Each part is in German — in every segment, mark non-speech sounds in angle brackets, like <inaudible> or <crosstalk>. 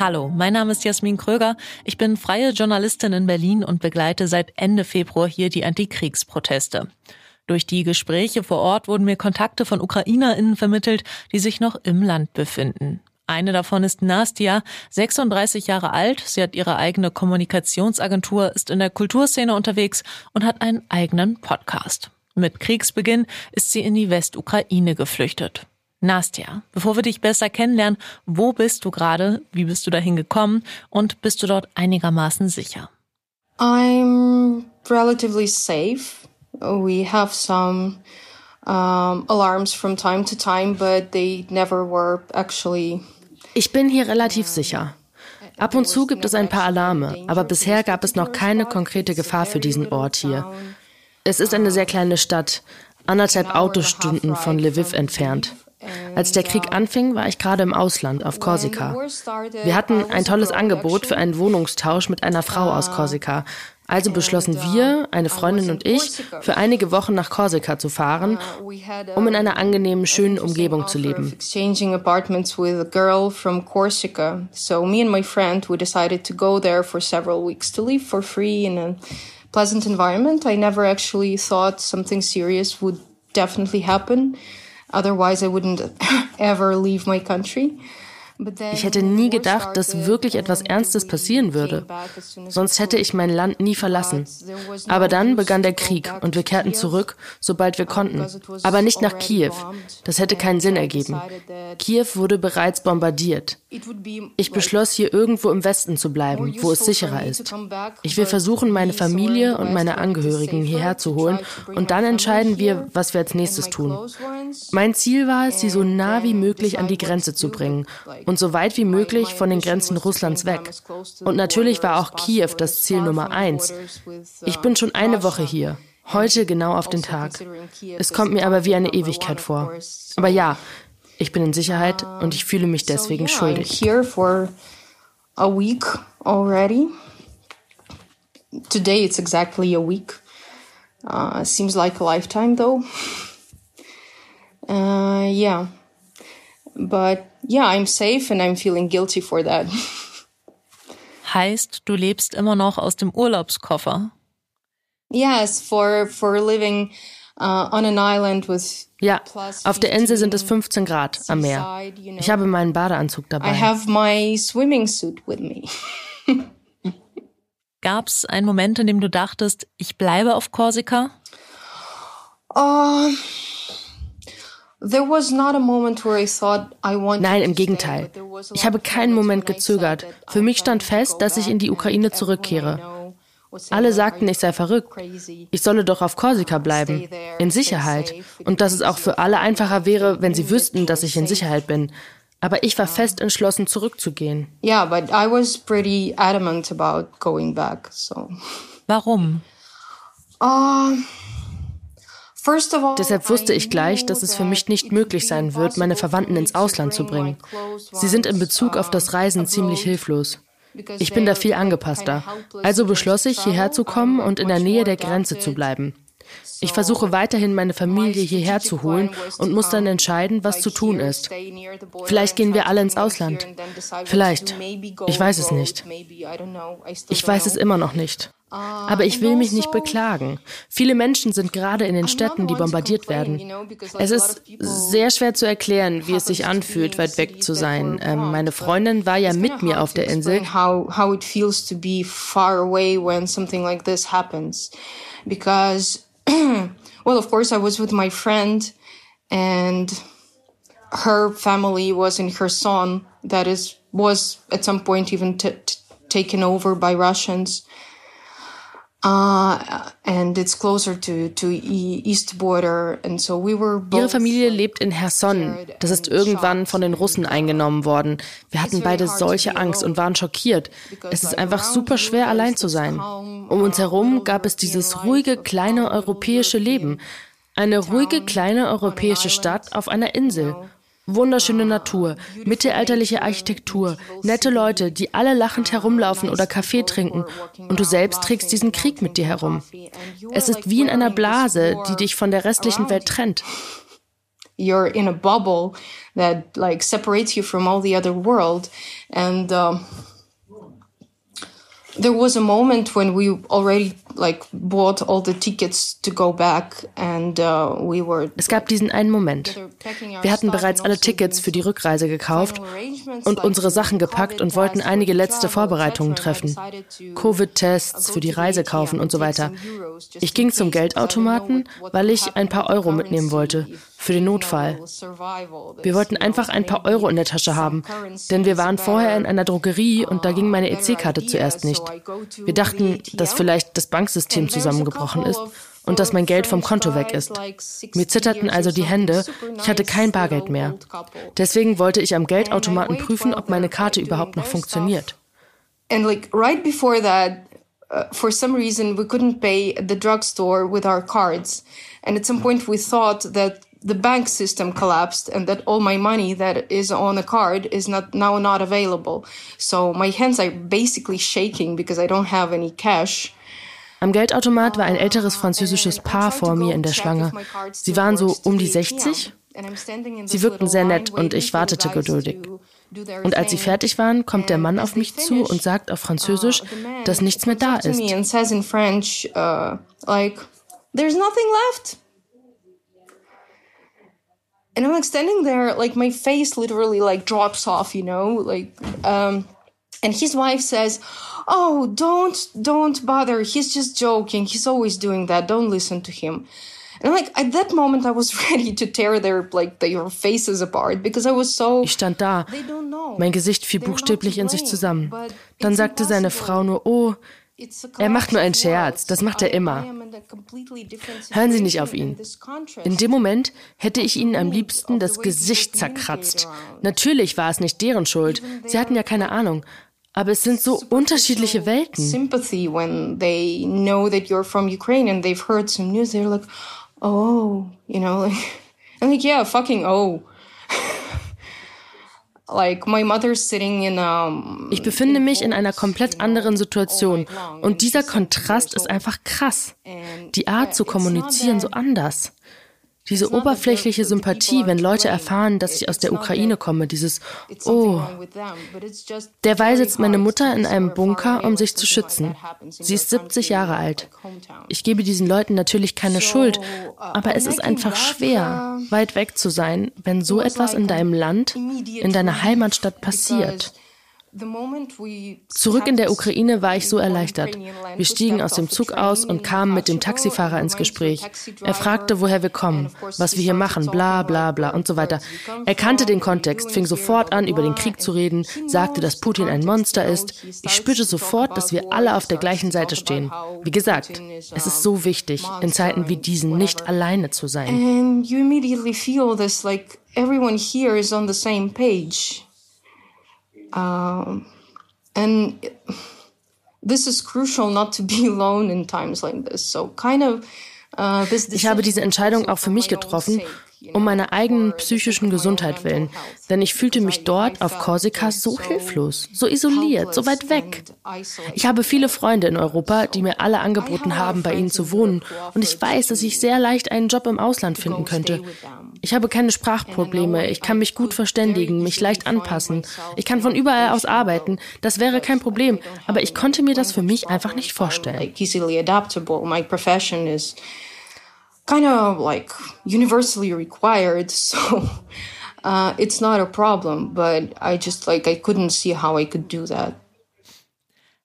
Hallo, mein Name ist Jasmin Kröger. Ich bin freie Journalistin in Berlin und begleite seit Ende Februar hier die Antikriegsproteste. Durch die Gespräche vor Ort wurden mir Kontakte von UkrainerInnen vermittelt, die sich noch im Land befinden. Eine davon ist Nastia, 36 Jahre alt. Sie hat ihre eigene Kommunikationsagentur, ist in der Kulturszene unterwegs und hat einen eigenen Podcast. Mit Kriegsbeginn ist sie in die Westukraine geflüchtet. Nastja, bevor wir dich besser kennenlernen, wo bist du gerade? Wie bist du dahin gekommen? Und bist du dort einigermaßen sicher? I'm relatively safe. We have some um, alarms from time to time, but they never were actually. Ich bin hier relativ sicher. Ab und zu gibt es ein paar Alarme, aber bisher gab es noch keine konkrete Gefahr für diesen Ort hier. Es ist eine sehr kleine Stadt, anderthalb Autostunden von Lviv entfernt. Als der Krieg anfing, war ich gerade im Ausland auf Korsika. Wir hatten ein tolles Angebot für einen Wohnungstausch mit einer Frau aus Korsika. Also beschlossen wir, eine Freundin und ich, für einige Wochen nach Korsika zu fahren, um in einer angenehmen, schönen Umgebung zu leben. Pleasant environment. I never actually thought something serious would definitely happen. Otherwise, I wouldn't <laughs> ever leave my country. Ich hätte nie gedacht, dass wirklich etwas Ernstes passieren würde. Sonst hätte ich mein Land nie verlassen. Aber dann begann der Krieg und wir kehrten zurück, sobald wir konnten. Aber nicht nach Kiew. Das hätte keinen Sinn ergeben. Kiew wurde bereits bombardiert. Ich beschloss, hier irgendwo im Westen zu bleiben, wo es sicherer ist. Ich will versuchen, meine Familie und meine Angehörigen hierher zu holen und dann entscheiden wir, was wir als nächstes tun. Mein Ziel war es, sie so nah wie möglich an die Grenze zu bringen und so weit wie möglich von den Grenzen Russlands weg. Und natürlich war auch Kiew das Ziel Nummer eins. Ich bin schon eine Woche hier. Heute genau auf den Tag. Es kommt mir aber wie eine Ewigkeit vor. Aber ja, ich bin in Sicherheit und ich fühle mich deswegen schuldig. A week already. Today it's exactly a week. Uh, seems like a lifetime though. Uh, yeah. But yeah, I'm safe and I'm feeling guilty for that. Heißt, du lebst immer noch aus dem Urlaubskoffer? Yes, for for living uh, on an island with ja, auf der Insel sind es 15 Grad am Meer. Ich habe meinen Badeanzug dabei. I have my swimming suit with me. <laughs> Gab es einen Moment, in dem du dachtest, ich bleibe auf Korsika? Uh, Nein, im Gegenteil. Ich habe keinen Moment gezögert. Für mich stand fest, dass ich in die Ukraine zurückkehre. Alle sagten, ich sei verrückt. Ich solle doch auf Korsika bleiben, in Sicherheit. Und dass es auch für alle einfacher wäre, wenn sie wüssten, dass ich in Sicherheit bin. Aber ich war fest entschlossen, zurückzugehen. Yeah, but I was pretty adamant about going back. So. Warum? Uh, Deshalb wusste ich gleich, dass es für mich nicht möglich sein wird, meine Verwandten ins Ausland zu bringen. Sie sind in Bezug auf das Reisen ziemlich hilflos. Ich bin da viel angepasster. Also beschloss ich, hierher zu kommen und in der Nähe der Grenze zu bleiben. Ich versuche weiterhin meine Familie hierher zu holen und muss dann entscheiden, was zu tun ist. Vielleicht gehen wir alle ins Ausland. Vielleicht. Ich weiß es nicht. Ich weiß es immer noch nicht. Aber ich will mich nicht beklagen. Viele Menschen sind gerade in den Städten, die bombardiert werden. Es ist sehr schwer zu erklären, wie es sich anfühlt, weit weg zu sein. Ähm, meine Freundin war ja mit mir auf der Insel. How it feels to be far away when something like this happens. Because, <clears throat> well, of course, I was with my friend and her family was in Kherson. That is, was at some point even taken over by Russians. Ihre Familie lebt in Herson. Das ist irgendwann von den Russen eingenommen worden. Wir hatten beide solche Angst und waren schockiert. Es ist einfach super schwer, allein zu sein. Um uns herum gab es dieses ruhige, kleine europäische Leben. Eine ruhige, kleine europäische Stadt auf einer Insel. Wunderschöne Natur, mittelalterliche Architektur, nette Leute, die alle lachend herumlaufen oder Kaffee trinken und du selbst trägst diesen Krieg mit dir herum. Es ist wie in einer Blase, die dich von der restlichen Welt trennt. You're in a bubble that like separates you from all the other world and uh, there was a moment when we already like bought all the tickets to go back and uh, we were Es gab diesen einen Moment. Wir hatten bereits alle Tickets für die Rückreise gekauft und unsere Sachen gepackt und wollten einige letzte Vorbereitungen treffen. Covid-Tests für die Reise kaufen und so weiter. Ich ging zum Geldautomaten, weil ich ein paar Euro mitnehmen wollte für den Notfall. Wir wollten einfach ein paar Euro in der Tasche haben, denn wir waren vorher in einer Drogerie und da ging meine EC-Karte zuerst nicht. Wir dachten, dass vielleicht das Banksystem zusammengebrochen ist und dass mein Geld vom Konto weg ist. Mir zitterten also die Hände, ich hatte kein Bargeld mehr. Deswegen wollte ich am Geldautomaten prüfen, ob meine Karte überhaupt noch funktioniert. And like right before that, uh, for some reason we couldn't pay at the drugstore with our cards. And at some point we thought that the bank system collapsed and that all my money that is on a card is not now not available. So my hands are basically shaking because I don't have any cash. Am Geldautomat war ein älteres französisches Paar vor mir in der Schlange. Sie waren so um die 60. Sie wirkten sehr nett und ich wartete geduldig. Und als sie fertig waren, kommt der Mann auf mich zu und sagt auf Französisch, dass nichts mehr da ist. There's nothing left. and I'm like standing there, like my face literally like drops off, you know, like, um, and his wife says, "Oh, don't, don't bother. He's just joking. He's always doing that. Don't listen to him." And like at that moment, I was <laughs> ready to tear their like their faces apart because I was so. Ich stand da. Mein Gesicht fiel buchstäblich in sich zusammen. Dann sagte seine Frau nur, oh, er macht nur einen Scherz, das macht er immer. Hören Sie nicht auf ihn. In dem Moment hätte ich Ihnen am liebsten das Gesicht zerkratzt. Natürlich war es nicht deren Schuld. Sie hatten ja keine Ahnung. Aber es sind so unterschiedliche Welten. Sympathy when they know that you're from Ukraine and they've heard some news, they're like, oh, you know, like, <laughs> I'm like, yeah, fucking oh. <laughs> Ich befinde mich in einer komplett anderen Situation und dieser Kontrast ist einfach krass. Die Art zu kommunizieren so anders. Diese oberflächliche Sympathie, wenn Leute erfahren, dass ich aus der Ukraine komme, dieses Oh. Derweil sitzt meine Mutter in einem Bunker, um sich zu schützen. Sie ist 70 Jahre alt. Ich gebe diesen Leuten natürlich keine Schuld, uh, aber es ist einfach schwer, weit weg zu sein, wenn so etwas in deinem Land, in deiner Heimatstadt passiert. Zurück in der Ukraine war ich so erleichtert. Wir stiegen aus dem Zug aus und kamen mit dem Taxifahrer ins Gespräch. Er fragte, woher wir kommen, was wir hier machen, bla bla bla und so weiter. Er kannte den Kontext, fing sofort an, über den Krieg zu reden, sagte, dass Putin ein Monster ist. Ich spürte sofort, dass wir alle auf der gleichen Seite stehen. Wie gesagt, es ist so wichtig, in Zeiten wie diesen nicht alleine zu sein. And you immediately feel this like everyone here is on the same page. Um, and this is crucial not to be <laughs> alone in times like this. So kind of uh, ich habe diese Entscheidung auch für mich getroffen, um meiner eigenen psychischen Gesundheit willen. Denn ich fühlte mich dort auf Korsika so hilflos, so isoliert, so weit weg. Ich habe viele Freunde in Europa, die mir alle angeboten haben, bei ihnen zu wohnen. Und ich weiß, dass ich sehr leicht einen Job im Ausland finden könnte. Ich habe keine Sprachprobleme, ich kann mich gut verständigen, mich leicht anpassen, ich kann von überall aus arbeiten, das wäre kein Problem, aber ich konnte mir das für mich einfach nicht vorstellen. Kind of like universally required <laughs> so uh, it's not a problem but i just like i couldn't see how i could do that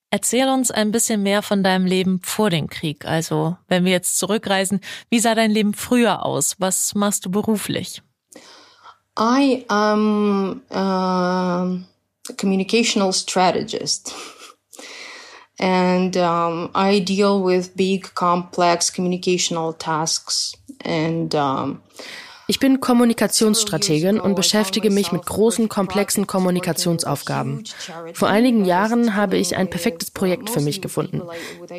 Erzähl uns ein bisschen mehr von deinem Leben vor dem Krieg. Also, wenn wir jetzt zurückreisen, wie sah dein Leben früher aus? Was machst du beruflich? I am a communicational strategist. <laughs> and um, I deal with big, complex communicational tasks. And um, Ich bin Kommunikationsstrategin und beschäftige mich mit großen, komplexen Kommunikationsaufgaben. Vor einigen Jahren habe ich ein perfektes Projekt für mich gefunden.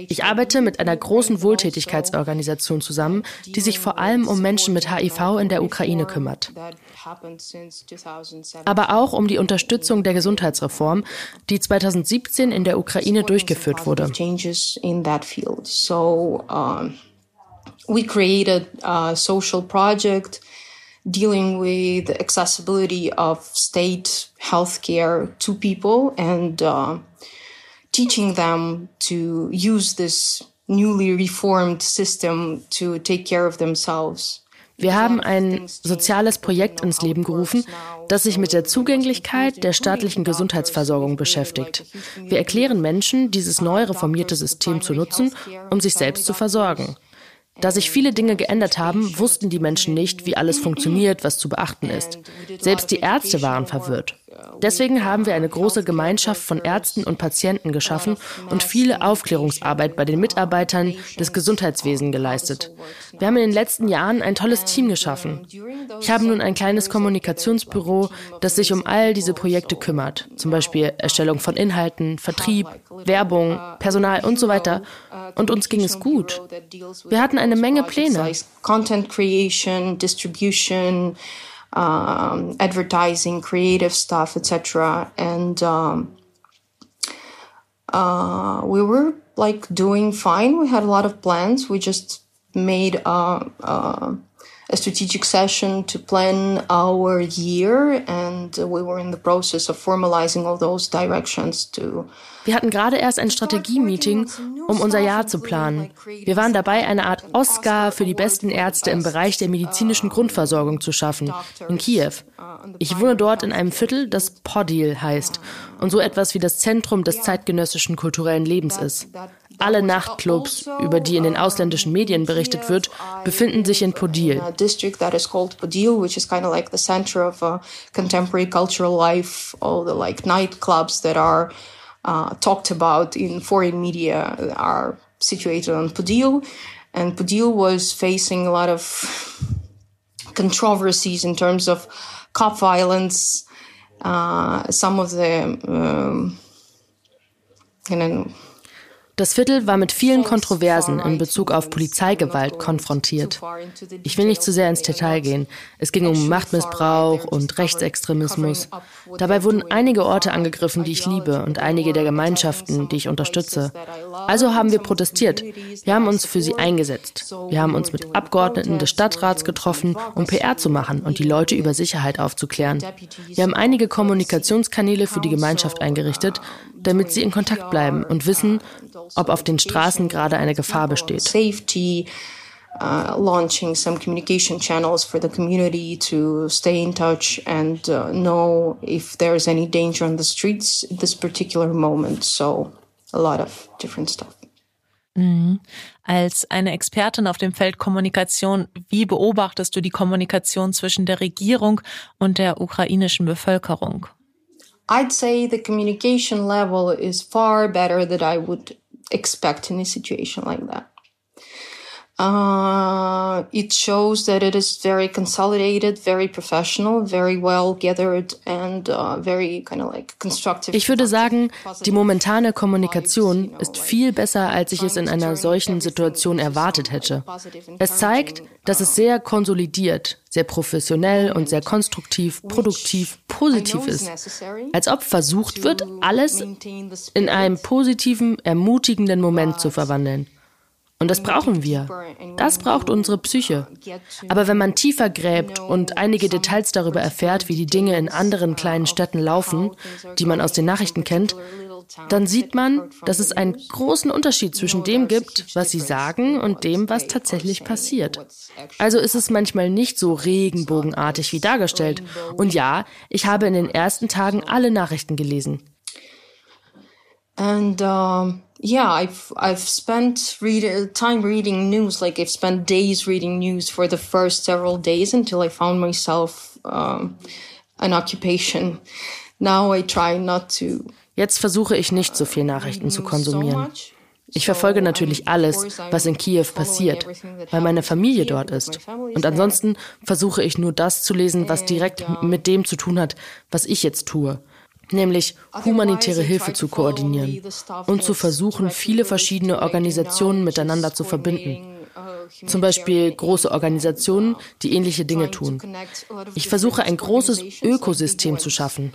Ich arbeite mit einer großen Wohltätigkeitsorganisation zusammen, die sich vor allem um Menschen mit HIV in der Ukraine kümmert. Aber auch um die Unterstützung der Gesundheitsreform, die 2017 in der Ukraine durchgeführt wurde. We created a social project dealing with accessibility of state healthcare to people and uh, teaching them to use this newly reformed system to take care of themselves. Wir haben ein soziales Projekt ins Leben gerufen, das sich mit der Zugänglichkeit der staatlichen Gesundheitsversorgung beschäftigt. Wir erklären Menschen, dieses neu reformierte System zu nutzen, um sich selbst zu versorgen. Da sich viele Dinge geändert haben, wussten die Menschen nicht, wie alles funktioniert, was zu beachten ist. Selbst die Ärzte waren verwirrt. Deswegen haben wir eine große Gemeinschaft von Ärzten und Patienten geschaffen und viele Aufklärungsarbeit bei den Mitarbeitern des Gesundheitswesens geleistet. Wir haben in den letzten Jahren ein tolles Team geschaffen. Ich habe nun ein kleines Kommunikationsbüro, das sich um all diese Projekte kümmert, zum Beispiel Erstellung von Inhalten, Vertrieb, Werbung, Personal und so weiter. Und uns ging es gut. Wir hatten eine Menge Pläne. Content creation, distribution, um, advertising, creative stuff, etc. And um, uh, we were like doing fine. We had a lot of plans. We just made a, a strategic session to plan our year, and we were in the process of formalizing all those directions to Wir hatten gerade erst ein Strategie-Meeting, um unser Jahr zu planen. Wir waren dabei, eine Art Oscar für die besten Ärzte im Bereich der medizinischen Grundversorgung zu schaffen, in Kiew. Ich wohne dort in einem Viertel, das Podil heißt und so etwas wie das Zentrum des zeitgenössischen kulturellen Lebens ist. Alle Nachtclubs, über die in den ausländischen Medien berichtet wird, befinden sich in Podil. Called Podil, uh, talked about in foreign media are situated on Podil. And Podil was facing a lot of controversies in terms of cop violence. Uh, some of the, um, you know, Das Viertel war mit vielen Kontroversen in Bezug auf Polizeigewalt konfrontiert. Ich will nicht zu sehr ins Detail gehen. Es ging um Machtmissbrauch und Rechtsextremismus. Dabei wurden einige Orte angegriffen, die ich liebe und einige der Gemeinschaften, die ich unterstütze. Also haben wir protestiert. Wir haben uns für sie eingesetzt. Wir haben uns mit Abgeordneten des Stadtrats getroffen, um PR zu machen und die Leute über Sicherheit aufzuklären. Wir haben einige Kommunikationskanäle für die Gemeinschaft eingerichtet, damit sie in Kontakt bleiben und wissen, ob auf den Straßen gerade eine Gefahr besteht. Safety, uh, launching some communication channels for the community to stay in touch and uh, know if there's any danger on the streets at this particular moment. So a lot of different stuff. Mhm. Als eine Expertin auf dem Feld Kommunikation, wie beobachtest du die Kommunikation zwischen der Regierung und der ukrainischen Bevölkerung? I'd say the communication level is far better than I would expect in a situation like that. Uh, it shows that it is very consolidated, very professional, very well gathered and uh, very kind of like constructive. Ich würde sagen, die momentane Kommunikation ist viel besser, als ich es in einer solchen Situation erwartet hätte. Es zeigt, dass es sehr konsolidiert, sehr professionell und sehr konstruktiv, produktiv, positiv ist. Als ob versucht wird, alles in einen positiven, ermutigenden Moment zu verwandeln. Und das brauchen wir. Das braucht unsere Psyche. Aber wenn man tiefer gräbt und einige Details darüber erfährt, wie die Dinge in anderen kleinen Städten laufen, die man aus den Nachrichten kennt, dann sieht man, dass es einen großen Unterschied zwischen dem gibt, was sie sagen und dem, was tatsächlich passiert. Also ist es manchmal nicht so regenbogenartig wie dargestellt. Und ja, ich habe in den ersten Tagen alle Nachrichten gelesen. And um, yeah, I've I've spent read, time reading news. Like I've spent days reading news for the first several days until I found myself um, an occupation. Now I try not to Jetzt versuche ich nicht so viel Nachrichten zu konsumieren. Ich verfolge natürlich alles, was in Kiew passiert, weil meine Familie dort ist. Und ansonsten versuche ich nur das zu lesen, was direkt mit dem zu tun hat, was ich jetzt tue nämlich humanitäre Hilfe zu koordinieren und zu versuchen, viele verschiedene Organisationen miteinander zu verbinden. Zum Beispiel große Organisationen, die ähnliche Dinge tun. Ich versuche ein großes Ökosystem zu schaffen.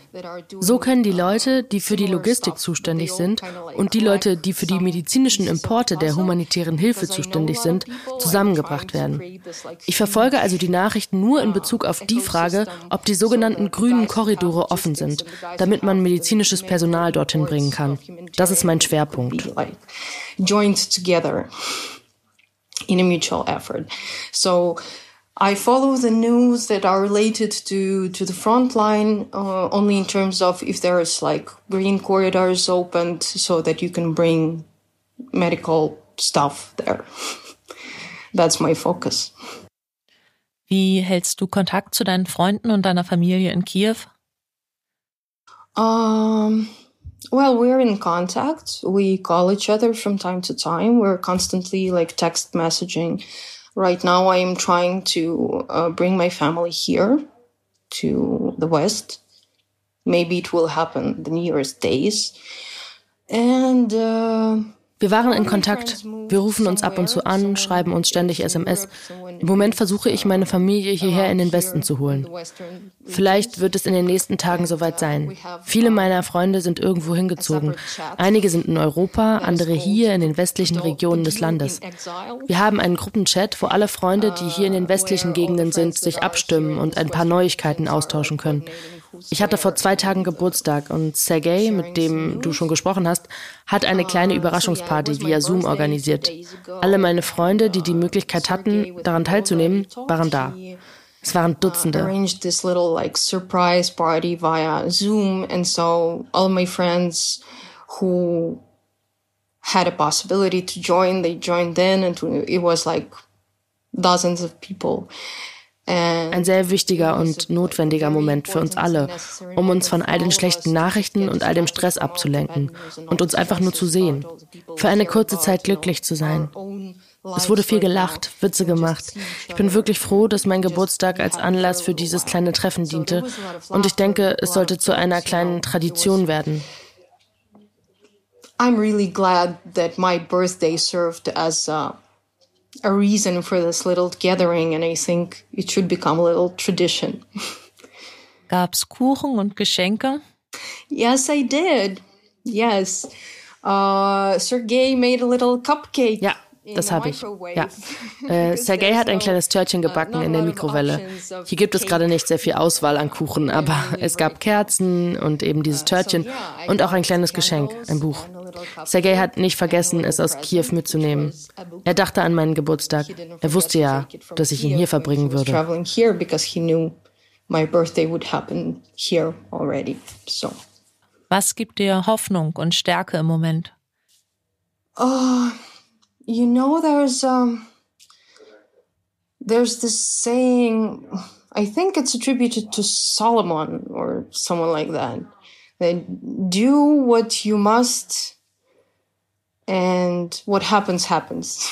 So können die Leute, die für die Logistik zuständig sind und die Leute, die für die medizinischen Importe der humanitären Hilfe zuständig sind, zusammengebracht werden. Ich verfolge also die Nachrichten nur in Bezug auf die Frage, ob die sogenannten grünen Korridore offen sind, damit man medizinisches Personal dorthin bringen kann. Das ist mein Schwerpunkt. Joined together in a mutual effort. So I follow the news that are related to, to the front line uh, only in terms of if there's like green corridors opened so that you can bring medical stuff there. <laughs> That's my focus. Wie hältst du Kontakt zu deinen Freunden und deiner Familie in Kiew? Um, Well, we're in contact. We call each other from time to time. We're constantly like text messaging. Right now, I am trying to uh, bring my family here to the West. Maybe it will happen the nearest days. And uh, Wir waren in Kontakt. Wir rufen uns ab und zu an, schreiben uns ständig SMS. Im Moment versuche ich, meine Familie hierher in den Westen zu holen. Vielleicht wird es in den nächsten Tagen soweit sein. Viele meiner Freunde sind irgendwo hingezogen. Einige sind in Europa, andere hier in den westlichen Regionen des Landes. Wir haben einen Gruppenchat, wo alle Freunde, die hier in den westlichen Gegenden sind, sich abstimmen und ein paar Neuigkeiten austauschen können. Ich hatte vor zwei Tagen Geburtstag und Sergei, mit dem du schon gesprochen hast, hat eine kleine Überraschungsparty via Zoom organisiert. Alle meine Freunde, die die Möglichkeit hatten, daran teilzunehmen, waren da. Es waren Dutzende. had a possibility to join, they joined in, and it was like dozens of people. Ein sehr wichtiger und notwendiger Moment für uns alle, um uns von all den schlechten Nachrichten und all dem Stress abzulenken und uns einfach nur zu sehen, für eine kurze Zeit glücklich zu sein. Es wurde viel gelacht, Witze gemacht. Ich bin wirklich froh, dass mein Geburtstag als Anlass für dieses kleine Treffen diente und ich denke, es sollte zu einer kleinen Tradition werden. I'm really glad that my birthday served as a a reason for this little gathering and I think it should become a little tradition. <laughs> Gab's Kuchen und Geschenke? Yes, I did. Yes. Uh, Sergei made a little cupcake. Ja, das habe ich. Ja. <laughs> Äh, Sergei hat ein kleines Törtchen gebacken in der Mikrowelle. Hier gibt es gerade nicht sehr viel Auswahl an Kuchen, aber es gab Kerzen und eben dieses Törtchen und auch ein kleines Geschenk, ein Buch. Sergei hat nicht vergessen, es aus Kiew mitzunehmen. Er dachte an meinen Geburtstag. Er wusste ja, dass ich ihn hier verbringen würde. Was gibt dir Hoffnung und Stärke im Moment? Oh, you know, there's um, there's this saying. I think it's attributed to Solomon or someone like that. That do what you must And what happens, happens.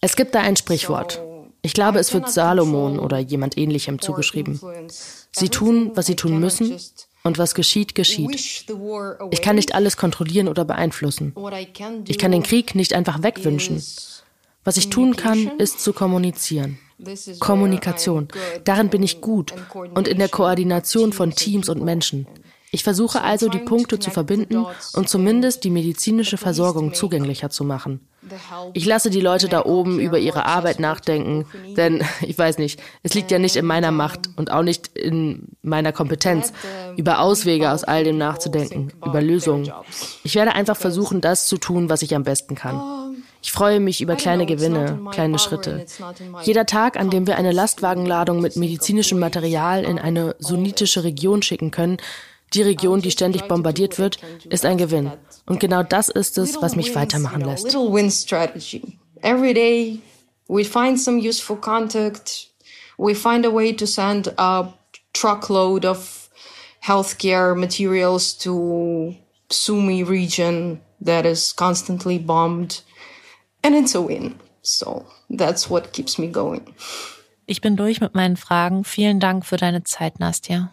Es gibt da ein Sprichwort. Ich glaube, es wird Salomon oder jemand ähnlichem zugeschrieben. Sie tun, was sie tun müssen, und was geschieht, geschieht. Ich kann nicht alles kontrollieren oder beeinflussen. Ich kann den Krieg nicht einfach wegwünschen. Was ich tun kann, ist zu kommunizieren. Kommunikation, darin bin ich gut und in der Koordination von Teams und Menschen. Ich versuche also, die Punkte zu verbinden und zumindest die medizinische Versorgung zugänglicher zu machen. Ich lasse die Leute da oben über ihre Arbeit nachdenken, denn <laughs> ich weiß nicht, es liegt ja nicht in meiner Macht und auch nicht in meiner Kompetenz, über Auswege aus all dem nachzudenken, über Lösungen. Ich werde einfach versuchen, das zu tun, was ich am besten kann. Ich freue mich über kleine Gewinne, kleine Schritte. Jeder Tag, an dem wir eine Lastwagenladung mit medizinischem Material in eine sunnitische Region schicken können, die Region, die ständig bombardiert wird, ist ein Gewinn. Und genau das ist es, was mich weitermachen lässt. Every day we find some useful contact. We find a way to send a truckload of healthcare materials to Sumi region that is constantly bombed. And it's a win. So that's what keeps me going. Ich bin durch mit meinen Fragen. Vielen Dank für deine Zeit, Nastja.